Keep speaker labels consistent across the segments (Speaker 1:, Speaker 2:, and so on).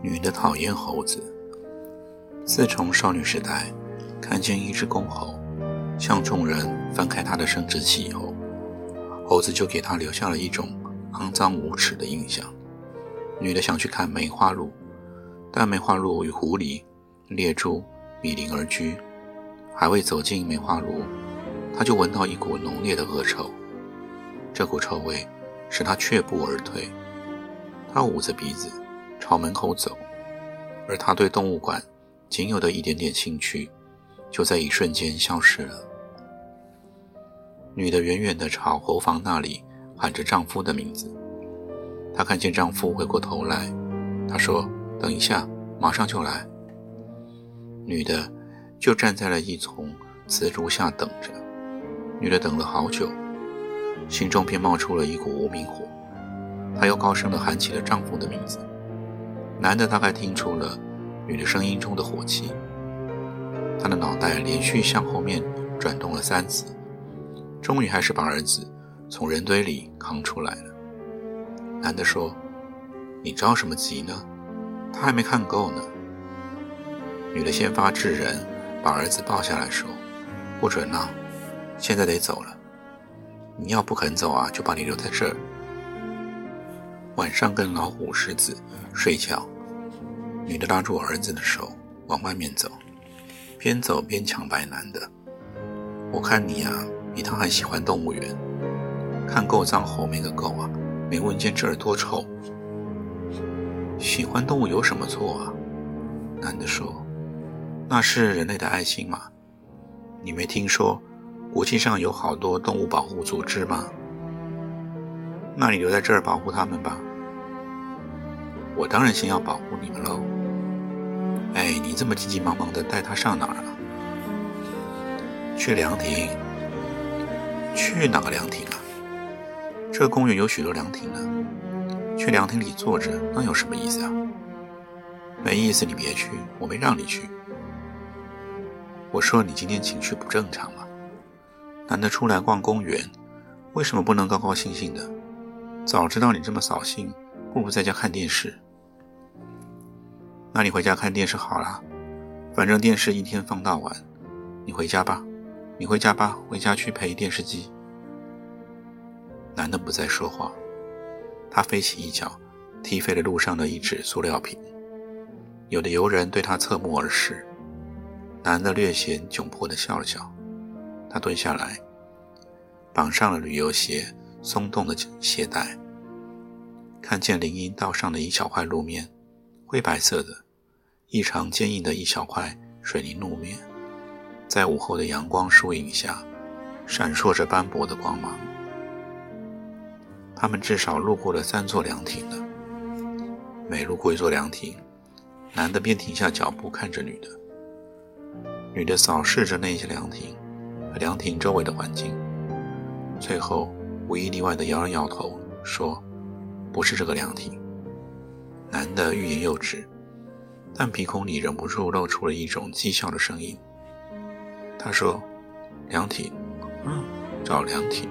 Speaker 1: 女的讨厌猴子。自从少女时代看见一只公猴向众人翻开它的生殖器以后，猴子就给她留下了一种肮脏无耻的印象。女的想去看梅花鹿，但梅花鹿与狐狸、猎猪比邻而居，还未走进梅花鹿，她就闻到一股浓烈的恶臭。这股臭味使她却步而退。她捂着鼻子。朝门口走，而他对动物馆仅有的一点点兴趣，就在一瞬间消失了。女的远远地朝猴房那里喊着丈夫的名字。她看见丈夫回过头来，她说：“等一下，马上就来。”女的就站在了一丛紫竹下等着。女的等了好久，心中便冒出了一股无名火。她又高声地喊起了丈夫的名字。男的大概听出了女的声音中的火气，他的脑袋连续向后面转动了三次，终于还是把儿子从人堆里扛出来了。男的说：“你着什么急呢？他还没看够呢。”女的先发制人，把儿子抱下来说：“不准闹，现在得走了。你要不肯走啊，就把你留在这儿。”晚上跟老虎、狮子睡觉。女的拉住儿子的手往外面走，边走边抢白男的。我看你呀，比他还喜欢动物园。看够脏猴没个够啊！没闻见这儿多臭。喜欢动物有什么错啊？男的说：“那是人类的爱心嘛。你没听说国际上有好多动物保护组织吗？那你留在这儿保护他们吧。”我当然先要保护你们喽。哎，你这么急急忙忙的带他上哪儿啊？去凉亭。去哪个凉亭啊？这公园有许多凉亭呢。去凉亭里坐着，那有什么意思啊？没意思，你别去，我没让你去。我说你今天情绪不正常吗？难得出来逛公园，为什么不能高高兴兴的？早知道你这么扫兴，不如在家看电视。那你回家看电视好了，反正电视一天放到晚。你回家吧，你回家吧，回家去陪电视机。男的不再说话，他飞起一脚，踢飞了路上的一只塑料瓶。有的游人对他侧目而视，男的略显窘迫地笑了笑。他蹲下来，绑上了旅游鞋松动的鞋带，看见林荫道上的一小块路面。灰白色的、异常坚硬的一小块水泥路面，在午后的阳光树影下，闪烁着斑驳的光芒。他们至少路过了三座凉亭了。每路过一座凉亭，男的便停下脚步看着女的。女的扫视着那些凉亭和凉亭周围的环境，最后无一例外的摇了摇头，说：“不是这个凉亭。”男的欲言又止，但鼻孔里忍不住露出了一种讥笑的声音。他说：“凉亭，嗯，找凉亭。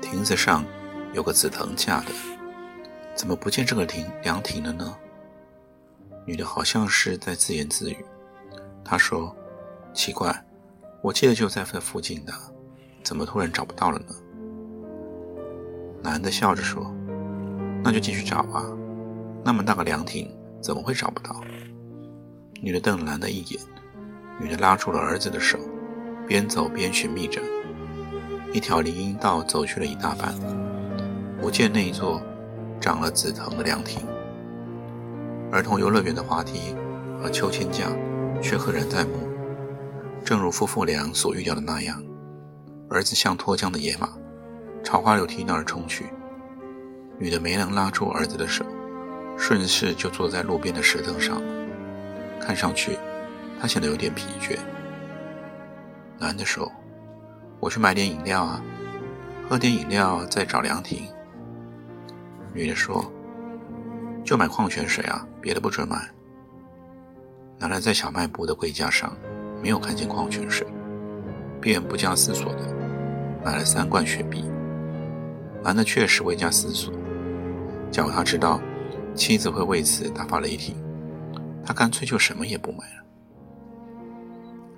Speaker 1: 亭子上有个紫藤架的，怎么不见这个亭凉亭了呢？”女的好像是在自言自语。她说：“奇怪，我记得就在这附近的，怎么突然找不到了呢？”男的笑着说：“那就继续找啊，那么大个凉亭怎么会找不到？”女的瞪了男的一眼，女的拉住了儿子的手，边走边寻觅着。一条林荫道走去了一大半，不见那一座长了紫藤的凉亭。儿童游乐园的滑梯和秋千架却赫然在目，正如夫妇俩所预料的那样，儿子像脱缰的野马，朝花柳梯那儿冲去。女的没能拉住儿子的手，顺势就坐在路边的石凳上了。看上去，她显得有点疲倦。男的说：“我去买点饮料啊，喝点饮料再找凉亭。”女的说：“就买矿泉水啊，别的不准买。”男的在小卖部的柜架上没有看见矿泉水，便不加思索的买了三罐雪碧。男的确实未加思索。假如他知道妻子会为此大发雷霆，他干脆就什么也不买了。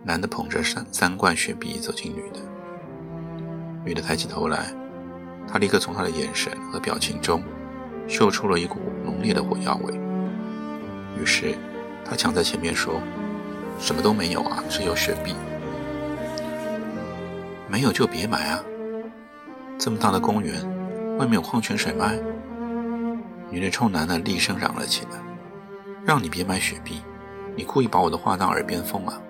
Speaker 1: 男的捧着三三罐雪碧走进女的，女的抬起头来，他立刻从他的眼神和表情中嗅出了一股浓烈的火药味。于是他抢在前面说：“什么都没有啊，只有雪碧。没有就别买啊，这么大的公园，外面有矿泉水卖。”女的冲男的厉声嚷了起来：“让你别买雪碧，你故意把我的话当耳边风啊！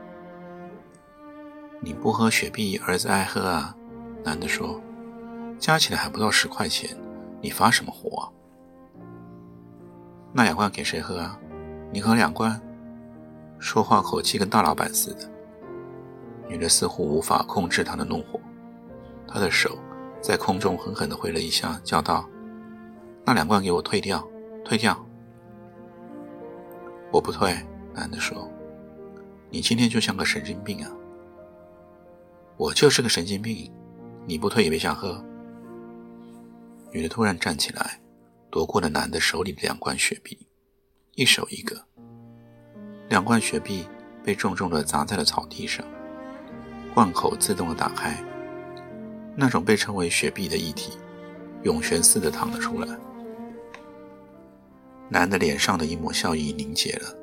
Speaker 1: 你不喝雪碧，儿子爱喝啊。”男的说：“加起来还不到十块钱，你发什么火啊？那两罐给谁喝啊？你喝两罐？说话口气跟大老板似的。”女的似乎无法控制她的怒火，她的手在空中狠狠地挥了一下，叫道。那两罐给我退掉，退掉！我不退。男的说：“你今天就像个神经病啊！”我就是个神经病，你不退也别想喝。女的突然站起来，夺过了男的手里的两罐雪碧，一手一个。两罐雪碧被重重的砸在了草地上，罐口自动的打开，那种被称为雪碧的液体，涌泉似的淌了出来。男的脸上的一抹笑意凝结了，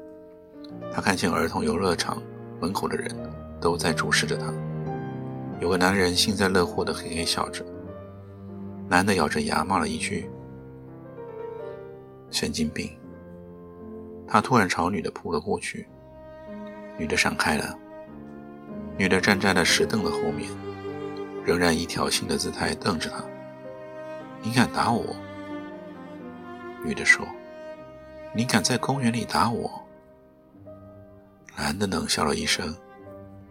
Speaker 1: 他看见儿童游乐场门口的人都在注视着他。有个男人幸灾乐祸的嘿嘿笑着。男的咬着牙骂了一句：“神经病！”他突然朝女的扑了过去，女的闪开了。女的站在了石凳的后面，仍然以挑衅的姿态瞪着他：“你敢打我？”女的说。你敢在公园里打我？男的冷笑了一声，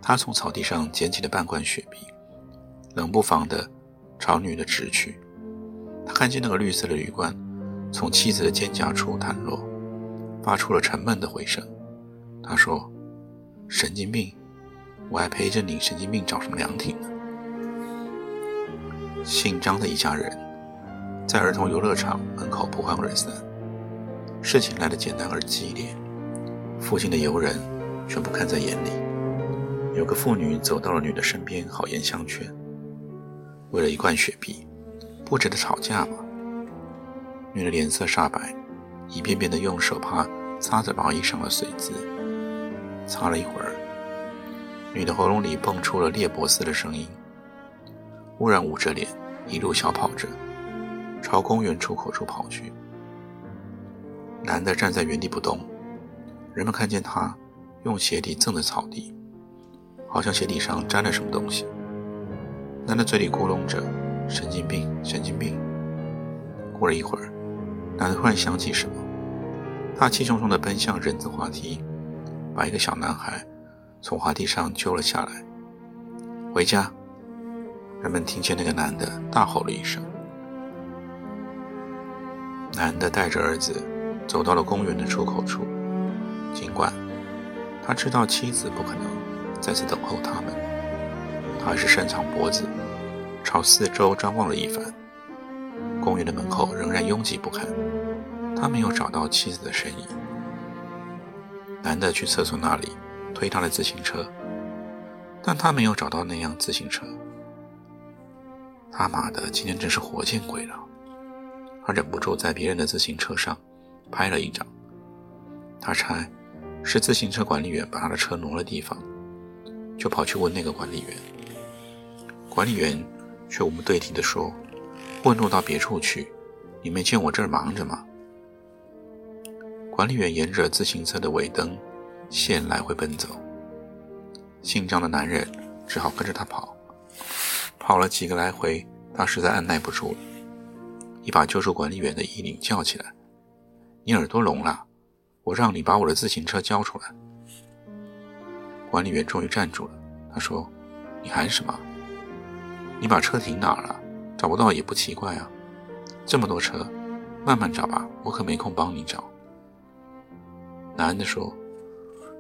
Speaker 1: 他从草地上捡起了半罐雪碧，冷不防的朝女的直去。他看见那个绿色的铝罐从妻子的肩胛处弹落，发出了沉闷的回声。他说：“神经病，我还陪着你神经病找什么凉亭呢？”姓张的一家人在儿童游乐场门口不欢而散。事情来得简单而激烈，附近的游人全部看在眼里。有个妇女走到了女的身边，好言相劝：“为了一罐雪碧，不值得吵架吗？”女的脸色煞白，一遍遍地用手帕擦着毛衣上的水渍。擦了一会儿，女的喉咙里蹦出了裂帛似的声音，忽然捂着脸，一路小跑着，朝公园出口处跑去。男的站在原地不动，人们看见他用鞋底蹭着草地，好像鞋底上沾了什么东西。男的嘴里咕哝着：“神经病，神经病。”过了一会儿，男的突然想起什么，他气冲冲地奔向人字滑梯，把一个小男孩从滑梯上揪了下来。回家，人们听见那个男的大吼了一声。男的带着儿子。走到了公园的出口处，尽管他知道妻子不可能在此等候他们，他还是伸长脖子朝四周张望了一番。公园的门口仍然拥挤不堪，他没有找到妻子的身影。男的去厕所那里推他的自行车，但他没有找到那辆自行车。他妈的，今天真是活见鬼了！他忍不住在别人的自行车上。拍了一张，他猜是自行车管理员把他的车挪了地方，就跑去问那个管理员。管理员却无对题地说：“问路到别处去，你没见我这儿忙着吗？”管理员沿着自行车的尾灯线来回奔走，姓张的男人只好跟着他跑。跑了几个来回，他实在按耐不住了，一把揪住管理员的衣领，叫起来：“你耳朵聋了？我让你把我的自行车交出来！”管理员终于站住了，他说：“你喊什么？你把车停哪儿了？找不到也不奇怪啊，这么多车，慢慢找吧，我可没空帮你找。”男的说：“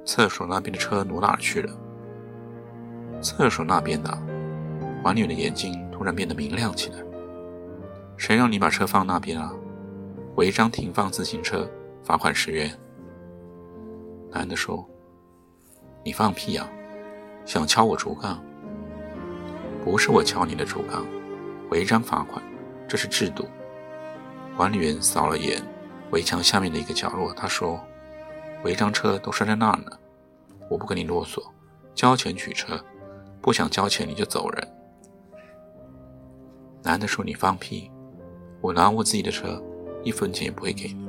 Speaker 1: 厕所那边的车挪哪儿去了？”厕所那边的，管理员的眼睛突然变得明亮起来。谁让你把车放那边啊？违章停放自行车，罚款十元。男的说：“你放屁呀！想敲我竹杠？不是我敲你的竹杠，违章罚款，这是制度。”管理员扫了眼围墙下面的一个角落，他说。违章车都拴在那儿呢，我不跟你啰嗦，交钱取车，不想交钱你就走人。男的说：“你放屁，我拿我自己的车，一分钱也不会给你。”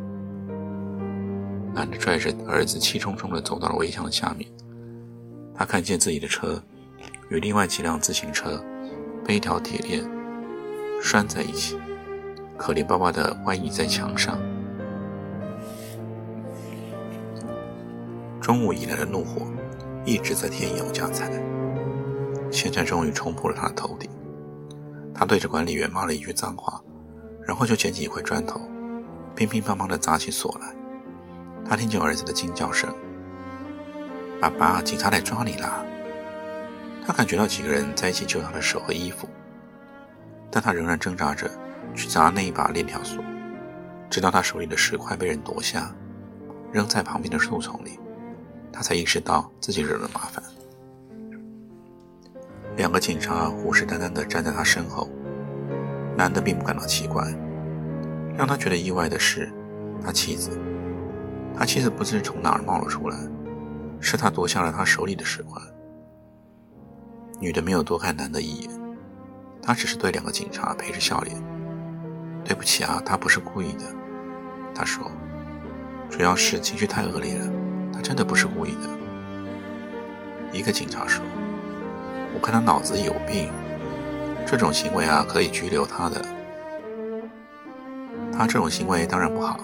Speaker 1: 男的拽着儿子气冲冲地走到了围墙的下面，他看见自己的车与另外几辆自行车被一条铁链拴在一起，可怜巴巴地歪倚在墙上。中午以来的怒火一直在添油加醋，现在终于冲破了他的头顶。他对着管理员骂了一句脏话，然后就捡起一块砖头，乒乒乓乓地砸起锁来。他听见儿子的惊叫声：“爸爸，警察来抓你啦！”他感觉到几个人在一起揪他的手和衣服，但他仍然挣扎着去砸那一把链条锁，直到他手里的石块被人夺下，扔在旁边的树丛里。他才意识到自己惹了麻烦。两个警察虎视眈眈地站在他身后，男的并不感到奇怪。让他觉得意外的是，他妻子，他妻子不知从哪儿冒了出来，是他夺下了他手里的石块。女的没有多看男的一眼，她只是对两个警察陪着笑脸：“对不起啊，他不是故意的。”他说：“主要是情绪太恶劣了。”他真的不是故意的。一个警察说：“我看他脑子有病，这种行为啊可以拘留他的。他这种行为当然不好。”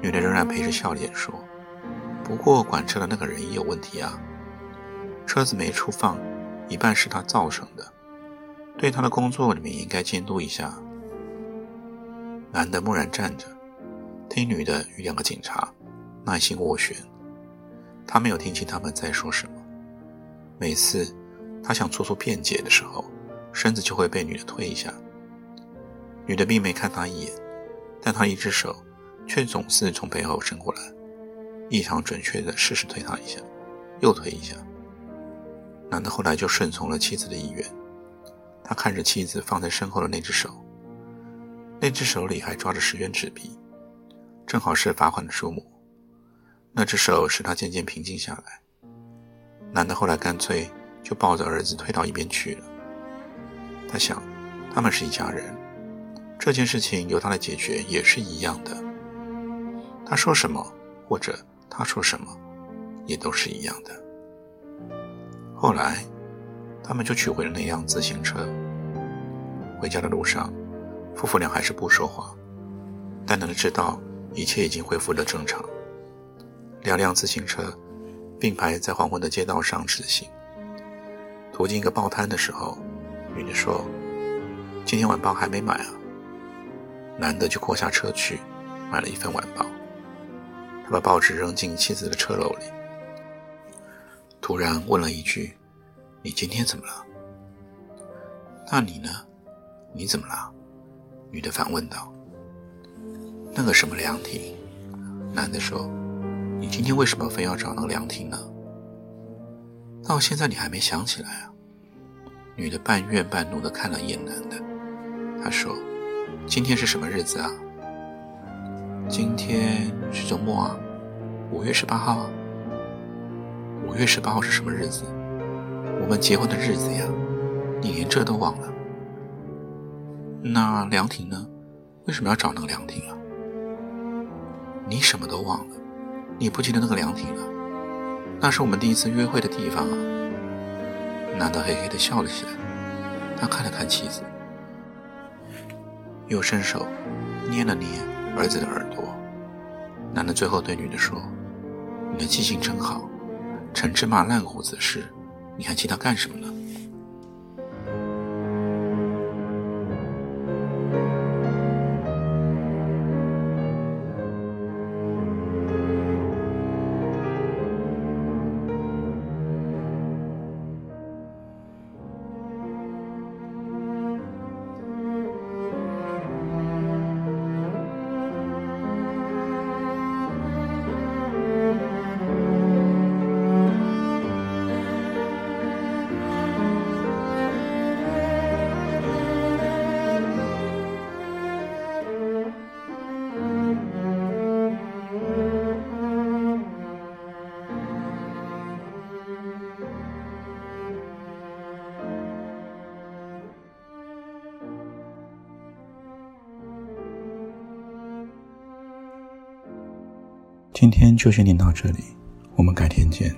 Speaker 1: 女的仍然陪着笑脸说：“不过管车的那个人也有问题啊，车子没处放，一半是他造成的。对他的工作，你们也应该监督一下。”男的木然站着，听女的与两个警察耐心斡旋。他没有听清他们在说什么。每次他想做出辩解的时候，身子就会被女的推一下。女的并没看他一眼，但他一只手却总是从背后伸过来，异常准确地试试推他一下，又推一下。男的后来就顺从了妻子的意愿。他看着妻子放在身后的那只手，那只手里还抓着十元纸币，正好是罚款的数目。那只手使他渐渐平静下来。男的后来干脆就抱着儿子推到一边去了。他想，他们是一家人，这件事情由他来解决也是一样的。他说什么，或者他说什么，也都是一样的。后来，他们就取回了那辆自行车。回家的路上，夫妇俩还是不说话，但男的知道一切已经恢复了正常。两辆自行车并排在黄昏的街道上直行。途经一个报摊的时候，女的说：“今天晚报还没买啊。”男的就过下车去买了一份晚报。他把报纸扔进妻子的车篓里，突然问了一句：“你今天怎么了？”“那你呢？你怎么了？”女的反问道。“那个什么凉亭？”男的说。你今天为什么非要找那个凉亭呢？到现在你还没想起来啊？女的半怨半怒地看了一眼男的，她说：“今天是什么日子啊？今天是周末啊，五月十八号啊。五月十八号是什么日子？我们结婚的日子呀！你连这都忘了？那凉亭呢？为什么要找那个凉亭啊？”你什么都忘了？你不记得那个凉亭了？那是我们第一次约会的地方啊！”男的嘿嘿的笑了起来，他看了看妻子，又伸手捏了捏儿子的耳朵。男的最后对女的说：“你的记性真好，陈芝麻烂胡子的事，你还记得干什么呢？”今天就先念到这里，我们改天见。